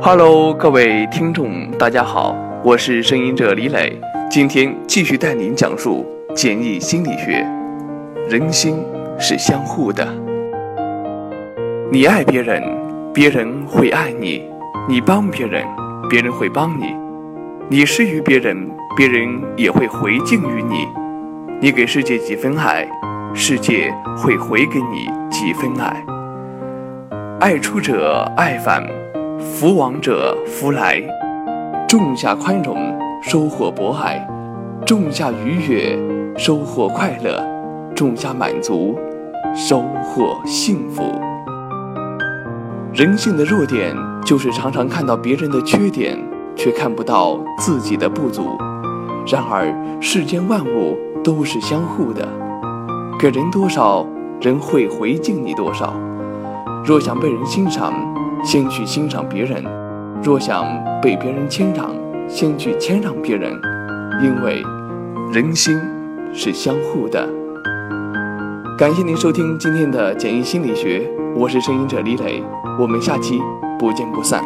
Hello，各位听众，大家好，我是声音者李磊，今天继续带您讲述简易心理学。人心是相互的，你爱别人，别人会爱你；你帮别人，别人会帮你；你施于别人，别人也会回敬于你。你给世界几分爱，世界会回给你几分爱。爱出者爱返。福往者福来，种下宽容，收获博爱；种下愉悦，收获快乐；种下满足，收获幸福。人性的弱点就是常常看到别人的缺点，却看不到自己的不足。然而，世间万物都是相互的，给人多少，人会回敬你多少。若想被人欣赏，先去欣赏别人，若想被别人谦让，先去谦让别人，因为人心是相互的。感谢您收听今天的简易心理学，我是声音者李磊，我们下期不见不散。